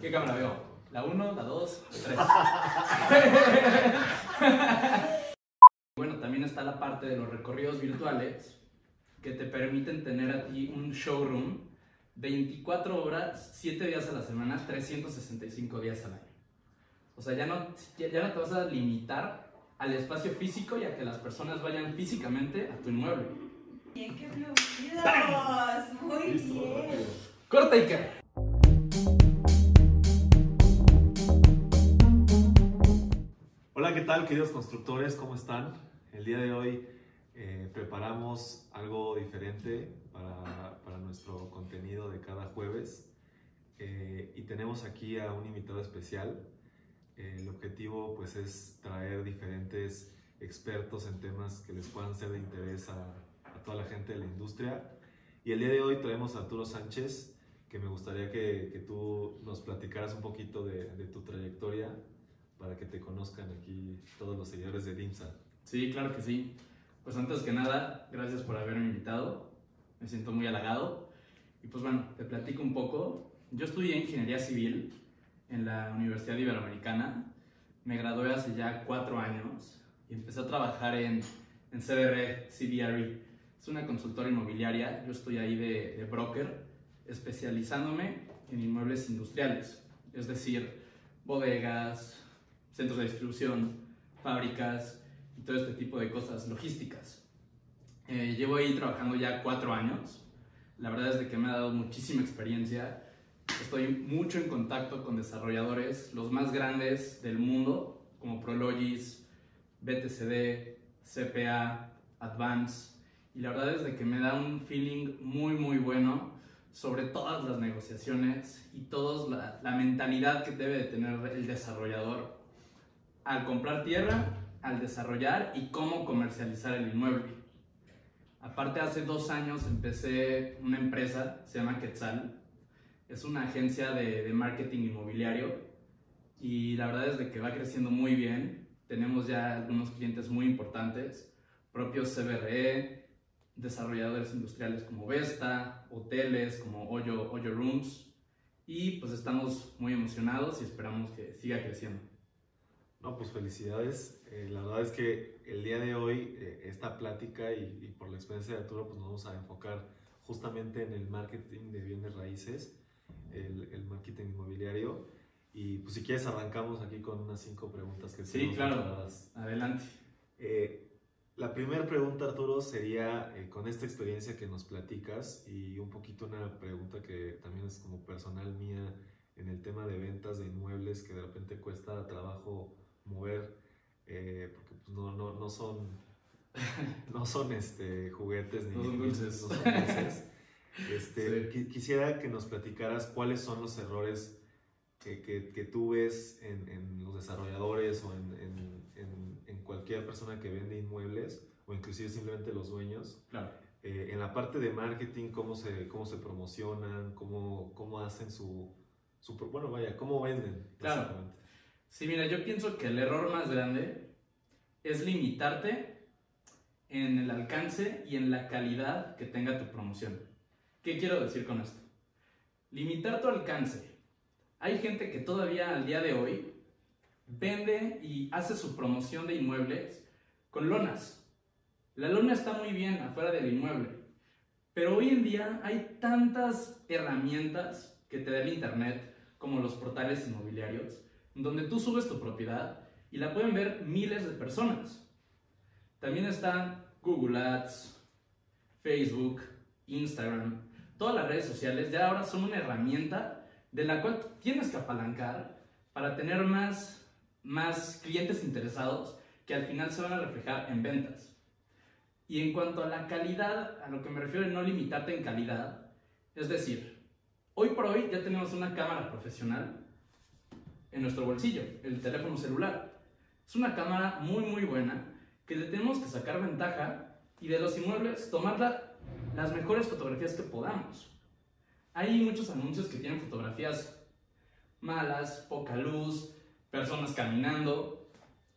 ¿Qué cámara veo? ¿La 1, la 2, la 3? bueno, también está la parte de los recorridos virtuales que te permiten tener a ti un showroom 24 horas, 7 días a la semana, 365 días al año. O sea, ya no, ya no te vas a limitar al espacio físico y a que las personas vayan físicamente a tu inmueble. Bien, qué fluidos. Muy bien. Corta y que. ¿Qué tal queridos constructores? ¿Cómo están? El día de hoy eh, preparamos algo diferente para, para, nuestro contenido de cada jueves eh, y tenemos aquí a un invitado especial. Eh, el objetivo pues es traer diferentes expertos en temas que les puedan ser de interés a, a toda la gente de la industria. Y el día de hoy traemos a Arturo Sánchez, que me gustaría que, que tú nos platicaras un poquito de, de tu trayectoria para que te conozcan aquí todos los seguidores de DIMSA. Sí, claro que sí. Pues antes que nada, gracias por haberme invitado. Me siento muy halagado. Y pues bueno, te platico un poco. Yo estudié ingeniería civil en la Universidad Iberoamericana. Me gradué hace ya cuatro años y empecé a trabajar en, en CBR, CBRE. Es una consultora inmobiliaria. Yo estoy ahí de, de broker, especializándome en inmuebles industriales, es decir, bodegas, centros de distribución, fábricas y todo este tipo de cosas logísticas. Eh, llevo ahí trabajando ya cuatro años. La verdad es de que me ha dado muchísima experiencia. Estoy mucho en contacto con desarrolladores, los más grandes del mundo, como Prologis, BTCD, CPA, Advance. Y la verdad es de que me da un feeling muy, muy bueno sobre todas las negociaciones y toda la, la mentalidad que debe de tener el desarrollador al comprar tierra, al desarrollar y cómo comercializar el inmueble. Aparte, hace dos años empecé una empresa, se llama Quetzal. Es una agencia de, marketing inmobiliario y la verdad es de que va creciendo muy bien. Tenemos ya algunos clientes muy importantes, propios CBRE, desarrolladores industriales como Vesta, hoteles como Hoyo Rooms y pues estamos muy emocionados y esperamos que siga creciendo. No, pues felicidades. Eh, la verdad es que el día de hoy, eh, esta plática y, y, por la experiencia de Arturo, pues nos vamos a enfocar justamente en el marketing de bienes raíces, el, el marketing inmobiliario. Y pues si quieres arrancamos aquí con unas cinco preguntas que Sí, claro. Preparadas. Adelante. Eh, la primera pregunta, Arturo, sería eh, con esta experiencia que nos platicas y un poquito una pregunta que también es como personal mía en el tema de ventas de inmuebles que de repente cuesta trabajo mover, eh, porque pues no, no, no son, no son este, juguetes ni no son dulces. No son dulces. Este, sí. Quisiera que nos platicaras cuáles son los errores que, que, que tú ves en, en, los desarrolladores o en, en, en, cualquier persona que vende inmuebles o inclusive simplemente los dueños. Claro. Eh, en la parte de marketing, cómo se, cómo se promocionan, cómo, cómo hacen su, su... Bueno, vaya, cómo venden. Claro. Sí, mira, yo pienso que el error más grande es limitarte en el alcance y en la calidad que tenga tu promoción. ¿Qué quiero decir con esto? Limitar tu alcance. Hay gente que todavía al día de hoy vende y hace su promoción de inmuebles con lonas. La lona está muy bien afuera del inmueble, pero hoy en día hay tantas herramientas que te da el Internet, como los portales inmobiliarios, donde tú subes tu propiedad y la pueden ver miles de personas. También están Google Ads, Facebook, Instagram, todas las redes sociales ya ahora son una herramienta de la cual tienes que apalancar para tener más, más clientes interesados que al final se van a reflejar en ventas. Y en cuanto a la calidad, a lo que me refiero es no limitarte en calidad, es decir, hoy por hoy ya tenemos una cámara profesional en nuestro bolsillo, el teléfono celular. Es una cámara muy muy buena que le tenemos que sacar ventaja y de los inmuebles tomar la, las mejores fotografías que podamos. Hay muchos anuncios que tienen fotografías malas, poca luz, personas caminando.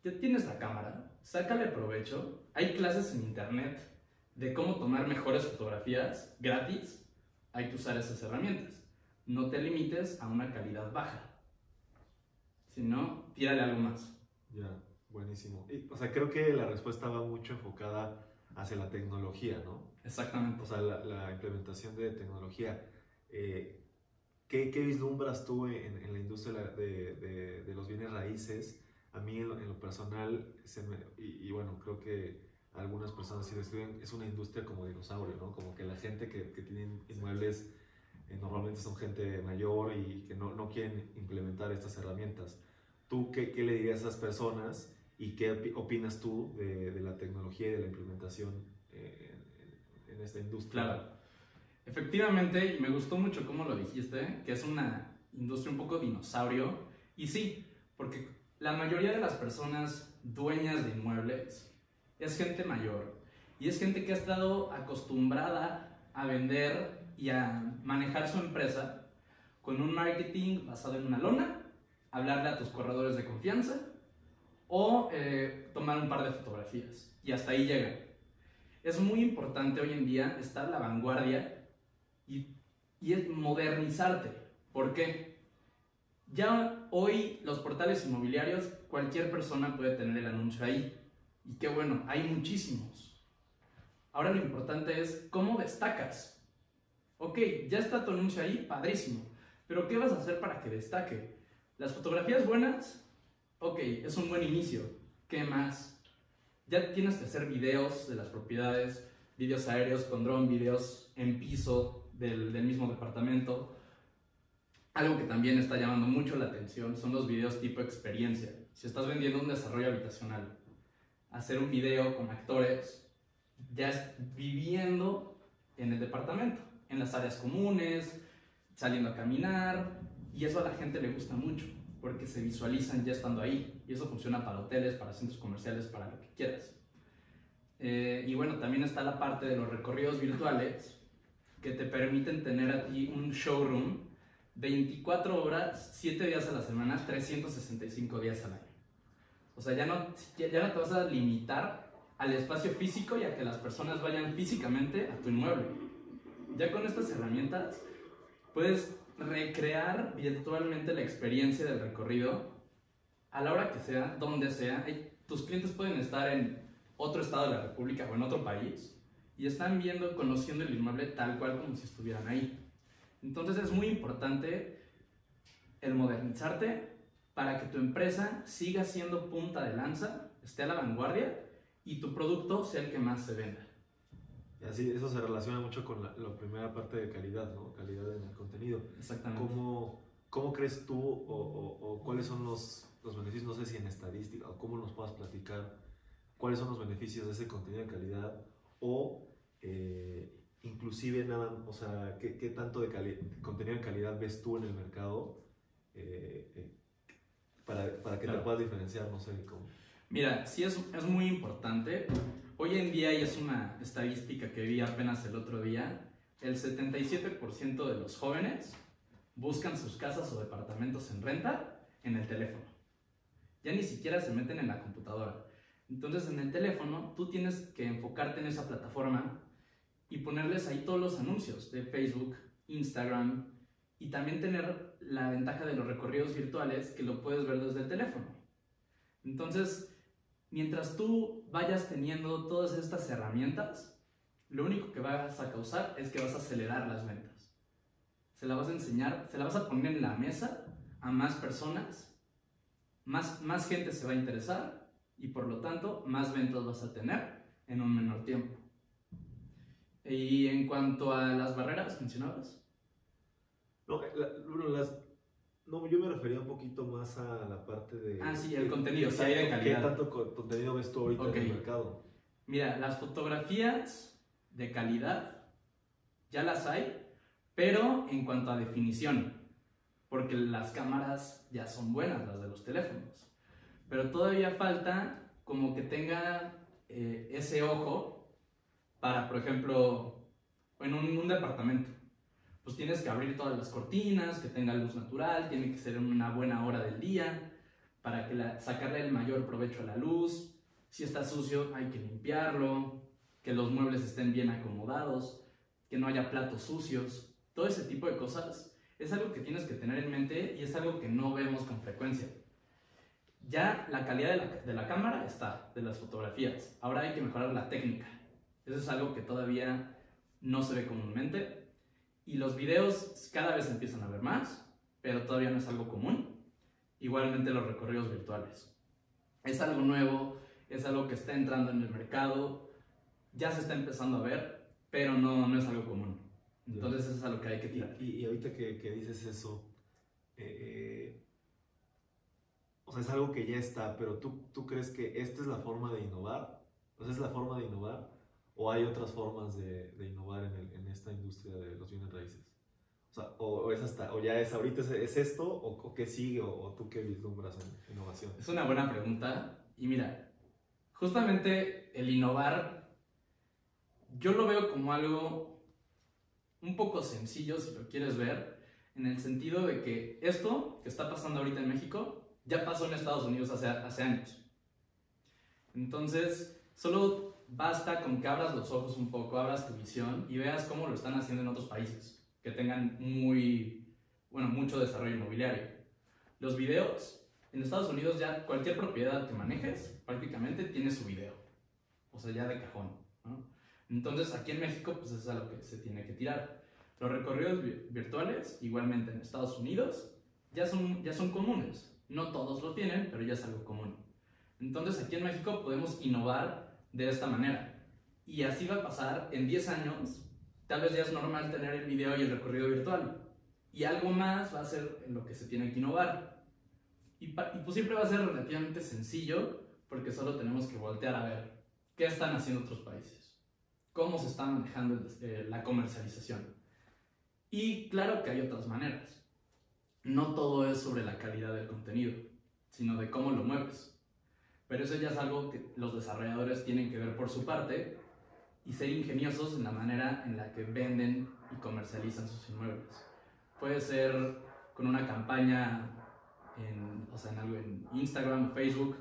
Ya tienes la cámara, sácale provecho. Hay clases en internet de cómo tomar mejores fotografías gratis. Hay que usar esas herramientas. no te limites a una calidad baja. Si no, tírale algo más. Ya, buenísimo. Y, o sea, creo que la respuesta va mucho enfocada hacia la tecnología, ¿no? Exactamente. O sea, la, la implementación de tecnología. Eh, ¿qué, ¿qué, vislumbras tú en, en la industria de, de, de, los bienes raíces? A mí, en lo, en lo personal, se me, y, y, bueno, creo que algunas personas sí describen, es una industria como dinosaurio, ¿no? Como que la gente que, que tiene inmuebles eh, normalmente son gente mayor y que no, no quieren implementar estas herramientas. ¿Tú qué, qué, le dirías a esas personas y qué opinas tú de, de la tecnología y de la implementación eh, en, en, esta industria? Claro. Efectivamente, me gustó mucho cómo lo dijiste, que es una industria un poco dinosaurio. Y sí, porque la mayoría de las personas dueñas de inmuebles es gente mayor y es gente que ha estado acostumbrada a vender y a manejar su empresa con un marketing basado en una lona, hablarle a tus corredores de confianza o eh, tomar un par de fotografías y hasta ahí llegan. Es muy importante hoy en día estar a la vanguardia y, y modernizarte. ¿Por qué? Ya hoy los portales inmobiliarios, cualquier persona puede tener el anuncio ahí. Y qué bueno, hay muchísimos. Ahora lo importante es cómo destacas. Ok, ya está tu anuncio ahí, padrísimo. Pero ¿qué vas a hacer para que destaque? Las fotografías buenas, ok, es un buen inicio. ¿Qué más? Ya tienes que hacer videos de las propiedades, videos aéreos con dron, videos en piso del, del mismo departamento. Algo que también está llamando mucho la atención son los videos tipo experiencia. Si estás vendiendo un desarrollo habitacional, hacer un video con actores, ya viviendo en el departamento, en las áreas comunes, saliendo a caminar, y eso a la gente le gusta mucho, porque se visualizan ya estando ahí, y eso funciona para hoteles, para centros comerciales, para lo que quieras. Eh, y bueno, también está la parte de los recorridos virtuales, que te permiten tener a ti un showroom 24 horas, 7 días a la semana, 365 días al año. O sea, ya no, ya no te vas a limitar al espacio físico y a que las personas vayan físicamente a tu inmueble. Ya con estas herramientas puedes recrear virtualmente la experiencia del recorrido a la hora que sea, donde sea. Tus clientes pueden estar en otro estado de la República o en otro país y están viendo, conociendo el inmueble tal cual como si estuvieran ahí. Entonces es muy importante el modernizarte para que tu empresa siga siendo punta de lanza, esté a la vanguardia y tu producto sea el que más se venda. Y así, eso se relaciona mucho con la, la, primera parte de calidad, ¿no? Calidad en el contenido. Exactamente. ¿Cómo, cómo crees tú o, o, o, cuáles son los, los beneficios, no sé si en estadística o cómo nos puedas platicar, cuáles son los beneficios de ese contenido de calidad o eh, inclusive nada, o sea, qué, qué tanto de contenido de calidad ves tú en el mercado eh, eh, para, para que claro. te puedas diferenciar, no sé cómo. Mira, sí es, es muy importante. Hoy en día, y es una estadística que vi apenas el otro día, el 77% de los jóvenes buscan sus casas o departamentos en renta en el teléfono. Ya ni siquiera se meten en la computadora. Entonces en el teléfono tú tienes que enfocarte en esa plataforma y ponerles ahí todos los anuncios de Facebook, Instagram y también tener la ventaja de los recorridos virtuales que lo puedes ver desde el teléfono. Entonces, mientras tú vayas teniendo todas estas herramientas, lo único que vas a causar es que vas a acelerar las ventas. Se la vas a enseñar, se la vas a poner en la mesa a más personas, más, más gente se va a interesar y por lo tanto más ventas vas a tener en un menor tiempo. Y en cuanto a las barreras mencionabas. No, la, las, no, yo me refería un poquito más a la parte de... Ah, sí, el contenido, si hay de calidad. ¿Qué tanto contenido ves tú ahorita okay. en el mercado? Mira, las fotografías de calidad ya las hay, pero en cuanto a definición, porque las cámaras ya son buenas, las de los teléfonos, pero todavía falta como que tenga eh, ese ojo para, por ejemplo, en un, un departamento pues tienes que abrir todas las cortinas, que tenga luz natural, tiene que ser en una buena hora del día para que la, sacarle el mayor provecho a la luz. Si está sucio hay que limpiarlo, que los muebles estén bien acomodados, que no haya platos sucios, todo ese tipo de cosas es algo que tienes que tener en mente y es algo que no vemos con frecuencia. Ya la calidad de la, de la cámara está, de las fotografías. Ahora hay que mejorar la técnica. Eso es algo que todavía no se ve comúnmente. Y los videos cada vez empiezan a ver más, pero todavía no es algo común. Igualmente los recorridos virtuales. Es algo nuevo, es algo que está entrando en el mercado, ya se está empezando a ver, pero no, no es algo común. Entonces eso es algo que hay que tirar. Y, y ahorita que, que, dices eso, eh, o sea, es algo que ya está, pero ¿tú, ¿tú crees que esta es la forma de innovar? ¿O sea, es la forma de innovar? ¿O hay otras formas de, de innovar en, el, en, esta industria de los bienes raíces? O, sea, o, o, es hasta, o ya es ahorita es, es esto, o, o, qué sigue, o, tú qué vislumbras en innovación. Es una buena pregunta. Y mira, justamente el innovar, yo lo veo como algo un poco sencillo, si lo quieres ver, en el sentido de que esto que está pasando ahorita en México ya pasó en Estados Unidos hace, hace años. Entonces, solo basta con que abras los ojos un poco, abras tu visión y veas cómo lo están haciendo en otros países que tengan muy, bueno, mucho desarrollo inmobiliario. Los videos, en Estados Unidos ya cualquier propiedad que manejes prácticamente tiene su video, o sea, ya de cajón. Entonces, aquí en México, pues es a lo que se tiene que tirar. Los recorridos virtuales, igualmente en Estados Unidos, ya son, ya son comunes. No todos lo tienen, pero ya es algo común. Entonces, aquí en México podemos innovar de esta manera. Y así va a pasar en 10 años. Tal vez ya es normal tener el video y el recorrido virtual. Y algo más va a ser en lo que se tiene que innovar. Y, y pues siempre va a ser relativamente sencillo porque solo tenemos que voltear a ver qué están haciendo otros países, cómo se está manejando eh, la comercialización. Y claro que hay otras maneras. No todo es sobre la calidad del contenido, sino de cómo lo mueves. Pero eso ya es algo que los desarrolladores tienen que ver por su parte y ser ingeniosos en la manera en la que venden y comercializan sus inmuebles. Puede ser con una campaña en, o sea, en, algo en Instagram o Facebook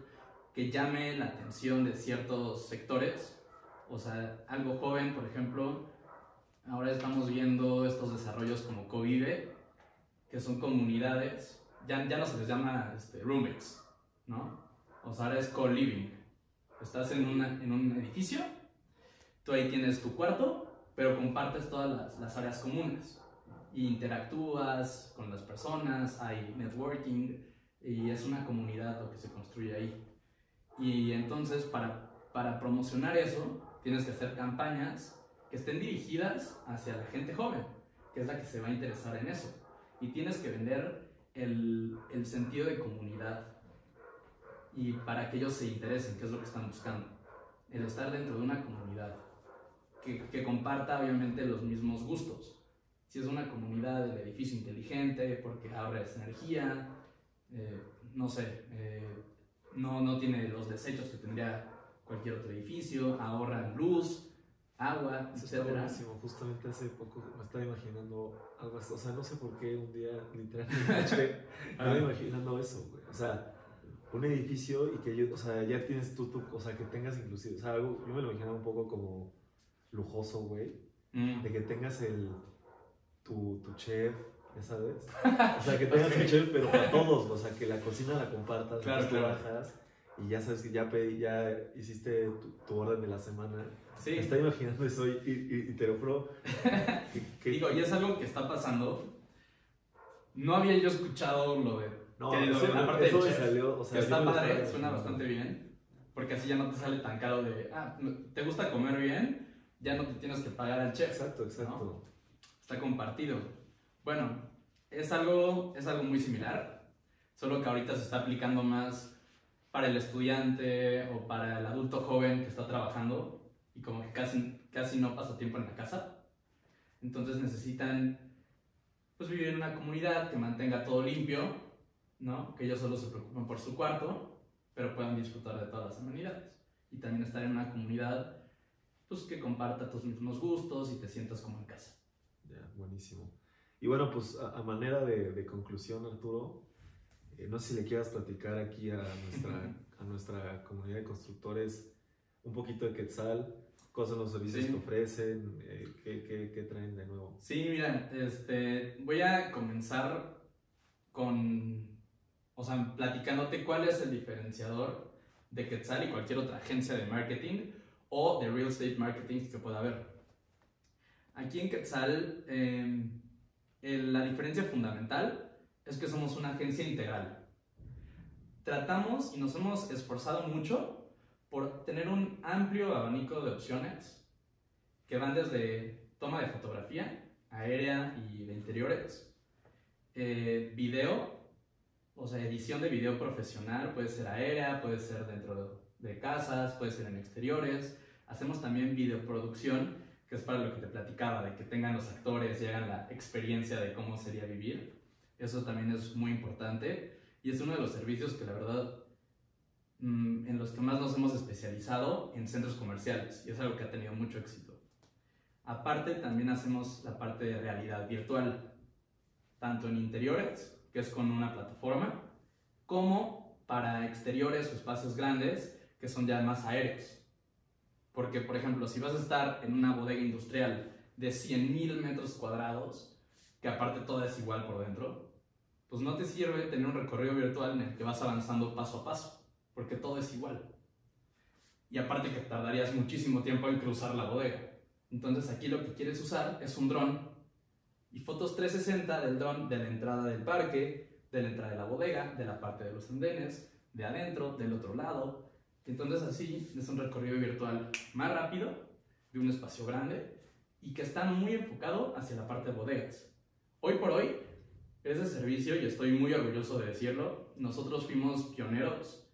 que llame la atención de ciertos sectores. O sea, algo joven, por ejemplo, ahora estamos viendo estos desarrollos como Covive, que son comunidades, ya, ya no se les llama este, roommates, ¿no? O sea, ahora es co-living. Estás en, una, en un edificio, tú ahí tienes tu cuarto, pero compartes todas las, las áreas comunes. Y interactúas con las personas, hay networking, y es una comunidad lo que se construye ahí. Y entonces, para, para promocionar eso, tienes que hacer campañas que estén dirigidas hacia la gente joven, que es la que se va a interesar en eso. Y tienes que vender el, el sentido de comunidad y para que ellos se interesen, que es lo que están buscando. El estar dentro de una comunidad que, que comparta obviamente los mismos gustos. Si es una comunidad del edificio inteligente, porque ahorras energía, eh, no sé, eh, no, no tiene los desechos que tendría cualquier otro edificio, ahorra luz, agua, Eso está buenísimo. Justamente hace poco me estaba imaginando algo así. O sea, no sé por qué un día literalmente estaba imaginando eso, güey. O sea, un edificio y que yo, o sea, ya tienes tú, tú, o sea, que tengas inclusive, o sea, algo, yo me lo imaginaba un poco como lujoso, güey. Mm. De que tengas el, tu, tu chef, ya sabes. O sea, que tengas un chef, pero para todos, o sea, que la cocina la compartas, claro, tú claro. bajas y ya sabes que ya, pedí, ya hiciste tu, tu orden de la semana. Sí. Me está imaginando eso y, y, y te lo juro. Digo, y es algo que está pasando. No había yo escuchado lo de. No, que de la parte eso me chef, salió. O sea, que está padre, suena bastante bien. Porque así ya no te sale tan caro de. Ah, ¿te gusta comer bien? Ya no te tienes que pagar al chef. Exacto, exacto. ¿no? Está compartido. Bueno, es algo, es algo muy similar. Solo que ahorita se está aplicando más para el estudiante o para el adulto joven que está trabajando y como que casi, casi no pasa tiempo en la casa. Entonces necesitan pues, vivir en una comunidad que mantenga todo limpio, ¿no? que ellos solo se preocupen por su cuarto, pero puedan disfrutar de todas las amenidades. Y también estar en una comunidad pues, que comparta tus mismos gustos y te sientas como en casa. Ya, buenísimo. Y bueno, pues a, a manera de, de, conclusión, Arturo, eh, no sé si le quieras platicar aquí a nuestra, a nuestra comunidad de constructores un poquito de Quetzal, ¿Cuáles son los servicios Sí. que ofrecen? Eh, ¿qué, qué, qué traen de nuevo? Sí, mira, este, voy a comenzar con, o sea, platicándote cuál es el diferenciador de Quetzal y cualquier otra agencia de marketing o de real estate marketing que pueda haber. Aquí en Quetzal, eh, la diferencia fundamental es que somos una agencia integral. Tratamos y nos hemos esforzado mucho por tener un amplio abanico de opciones que van desde toma de fotografía aérea y de interiores, eh, video, o sea, edición de video profesional, puede ser aérea, puede ser dentro de casas, puede ser en exteriores. Hacemos también videoproducción, que es para lo que te platicaba, de que tengan los actores y hagan la experiencia de cómo sería vivir. Eso también es muy importante y es uno de los servicios que la verdad mm, en los que más nos hemos especializado en centros comerciales y es algo que ha tenido mucho éxito. Aparte, también hacemos la parte de realidad virtual, tanto en interiores, que es con una plataforma, como para exteriores o espacios grandes, que son ya más aéreos. Porque, por ejemplo, si vas a estar en una bodega industrial de 100.000 metros cuadrados, que aparte todo es igual por dentro, pues no te sirve tener un recorrido virtual en el que vas avanzando paso a paso, porque todo es igual. Y aparte que tardarías muchísimo tiempo en cruzar la bodega. Entonces aquí lo que quieres usar es un dron y fotos 360 del dron de la entrada del parque, de la entrada de la bodega, de la parte de los andenes, de adentro, del otro lado. Entonces así es un recorrido virtual más rápido, de un espacio grande y que está muy enfocado hacia la parte de bodegas. Hoy por hoy, ese servicio, y estoy muy orgulloso de decirlo, nosotros fuimos pioneros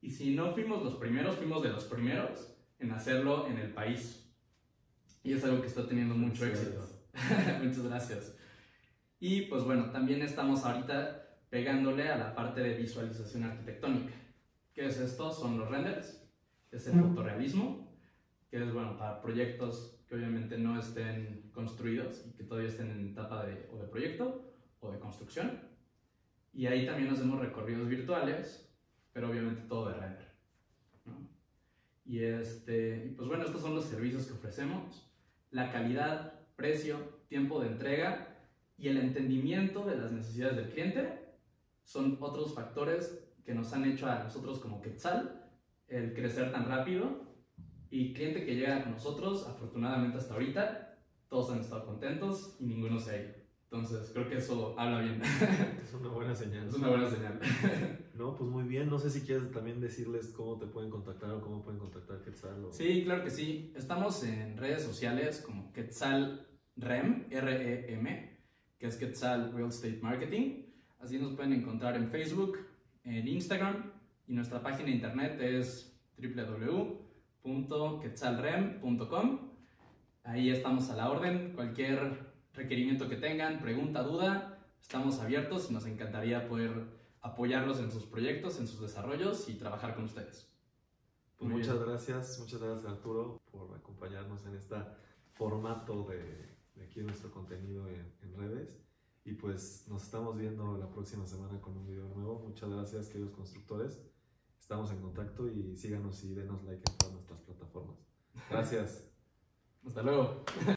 y si no fuimos los primeros, fuimos de los primeros en hacerlo en el país. Y es algo que está teniendo mucho éxito. Muchas gracias. Y pues bueno, también estamos ahorita pegándole a la parte de visualización arquitectónica. ¿Qué es esto? Son los renders, es el fotorrealismo, que es bueno para proyectos que obviamente no estén construidos y que todavía estén en etapa de, o de proyecto o de construcción. Y ahí también hacemos recorridos virtuales, pero obviamente todo de render. ¿no? Y, este, pues bueno, estos son los servicios que ofrecemos. La calidad, precio, tiempo de entrega y el entendimiento de las necesidades del cliente son otros factores que nos han hecho a nosotros como Quetzal el crecer tan rápido y cliente que llega con nosotros, afortunadamente hasta ahorita, todos han estado contentos y ninguno se ha ido. Entonces creo que eso habla bien. Es una buena señal. es una buena señal. No, pues muy bien. No sé si quieres también decirles cómo te pueden contactar o cómo pueden contactar Quetzal. O... Sí, claro que sí. Estamos en redes sociales como Quetzal REM, R-E-M, que es Quetzal Real Estate Marketing. Así nos pueden encontrar en Facebook, en Instagram y nuestra página de internet es www.quetzalrem.com. Ahí estamos a la orden. Cualquier requerimiento que tengan, pregunta, duda, estamos abiertos y nos encantaría poder apoyarlos en sus proyectos, en sus desarrollos y trabajar con ustedes. Pues muchas bien. gracias, muchas gracias Arturo por acompañarnos en este formato de, de aquí nuestro contenido en, en redes. Y pues nos estamos viendo la próxima semana con un video nuevo. Muchas gracias queridos constructores. Estamos en contacto y síganos y denos like en todas nuestras plataformas. Gracias. Hasta luego.